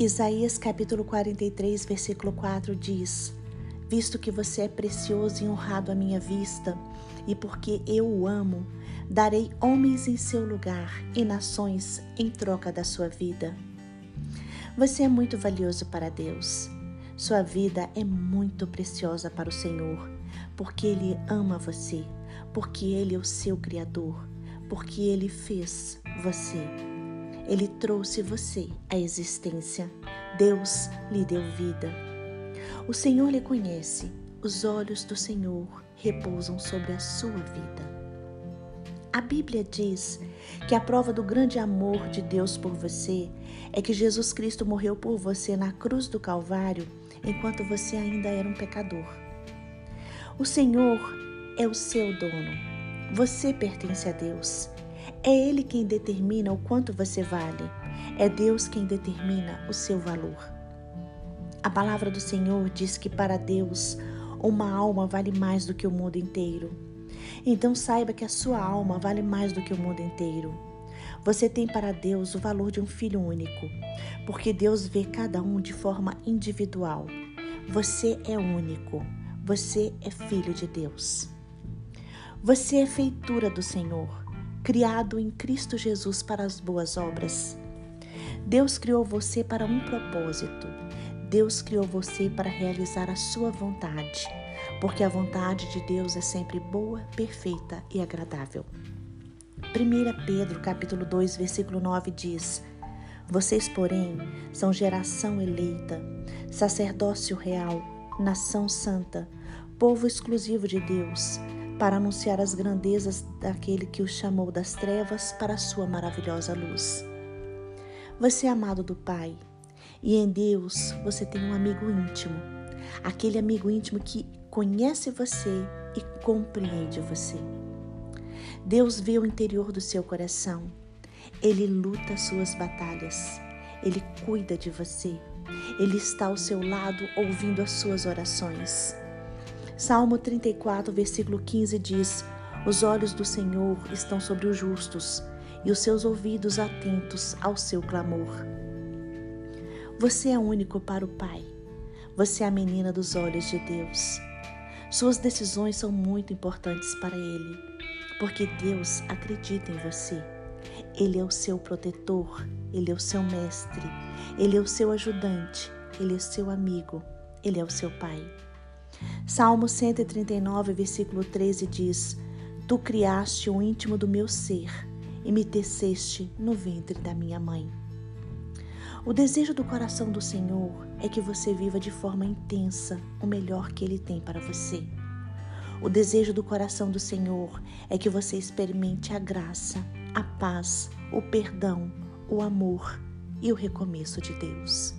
Isaías capítulo 43, versículo 4 diz: Visto que você é precioso e honrado à minha vista, e porque eu o amo, darei homens em seu lugar e nações em troca da sua vida. Você é muito valioso para Deus. Sua vida é muito preciosa para o Senhor, porque Ele ama você, porque Ele é o seu Criador, porque Ele fez você. Ele trouxe você à existência. Deus lhe deu vida. O Senhor lhe conhece. Os olhos do Senhor repousam sobre a sua vida. A Bíblia diz que a prova do grande amor de Deus por você é que Jesus Cristo morreu por você na cruz do Calvário enquanto você ainda era um pecador. O Senhor é o seu dono. Você pertence a Deus. É Ele quem determina o quanto você vale. É Deus quem determina o seu valor. A palavra do Senhor diz que para Deus uma alma vale mais do que o mundo inteiro. Então saiba que a sua alma vale mais do que o mundo inteiro. Você tem para Deus o valor de um filho único, porque Deus vê cada um de forma individual. Você é único. Você é filho de Deus. Você é feitura do Senhor, criado em Cristo Jesus para as boas obras. Deus criou você para um propósito. Deus criou você para realizar a sua vontade porque a vontade de Deus é sempre boa, perfeita e agradável. 1 Pedro capítulo 2, versículo 9 diz: Vocês, porém, são geração eleita, sacerdócio real, nação santa, povo exclusivo de Deus, para anunciar as grandezas daquele que o chamou das trevas para a sua maravilhosa luz. Você é amado do Pai, e em Deus você tem um amigo íntimo, aquele amigo íntimo que conhece você e compreende você. Deus vê o interior do seu coração. Ele luta suas batalhas. Ele cuida de você. Ele está ao seu lado ouvindo as suas orações. Salmo 34, versículo 15 diz: Os olhos do Senhor estão sobre os justos e os seus ouvidos atentos ao seu clamor. Você é único para o Pai. Você é a menina dos olhos de Deus. Suas decisões são muito importantes para Ele, porque Deus acredita em você. Ele é o seu protetor, Ele é o seu mestre, Ele é o seu ajudante, Ele é seu amigo, Ele é o seu Pai. Salmo 139, versículo 13 diz: Tu criaste o íntimo do meu ser e me teceste no ventre da minha mãe. O desejo do coração do Senhor é que você viva de forma intensa o melhor que Ele tem para você. O desejo do coração do Senhor é que você experimente a graça, a paz, o perdão, o amor e o recomeço de Deus.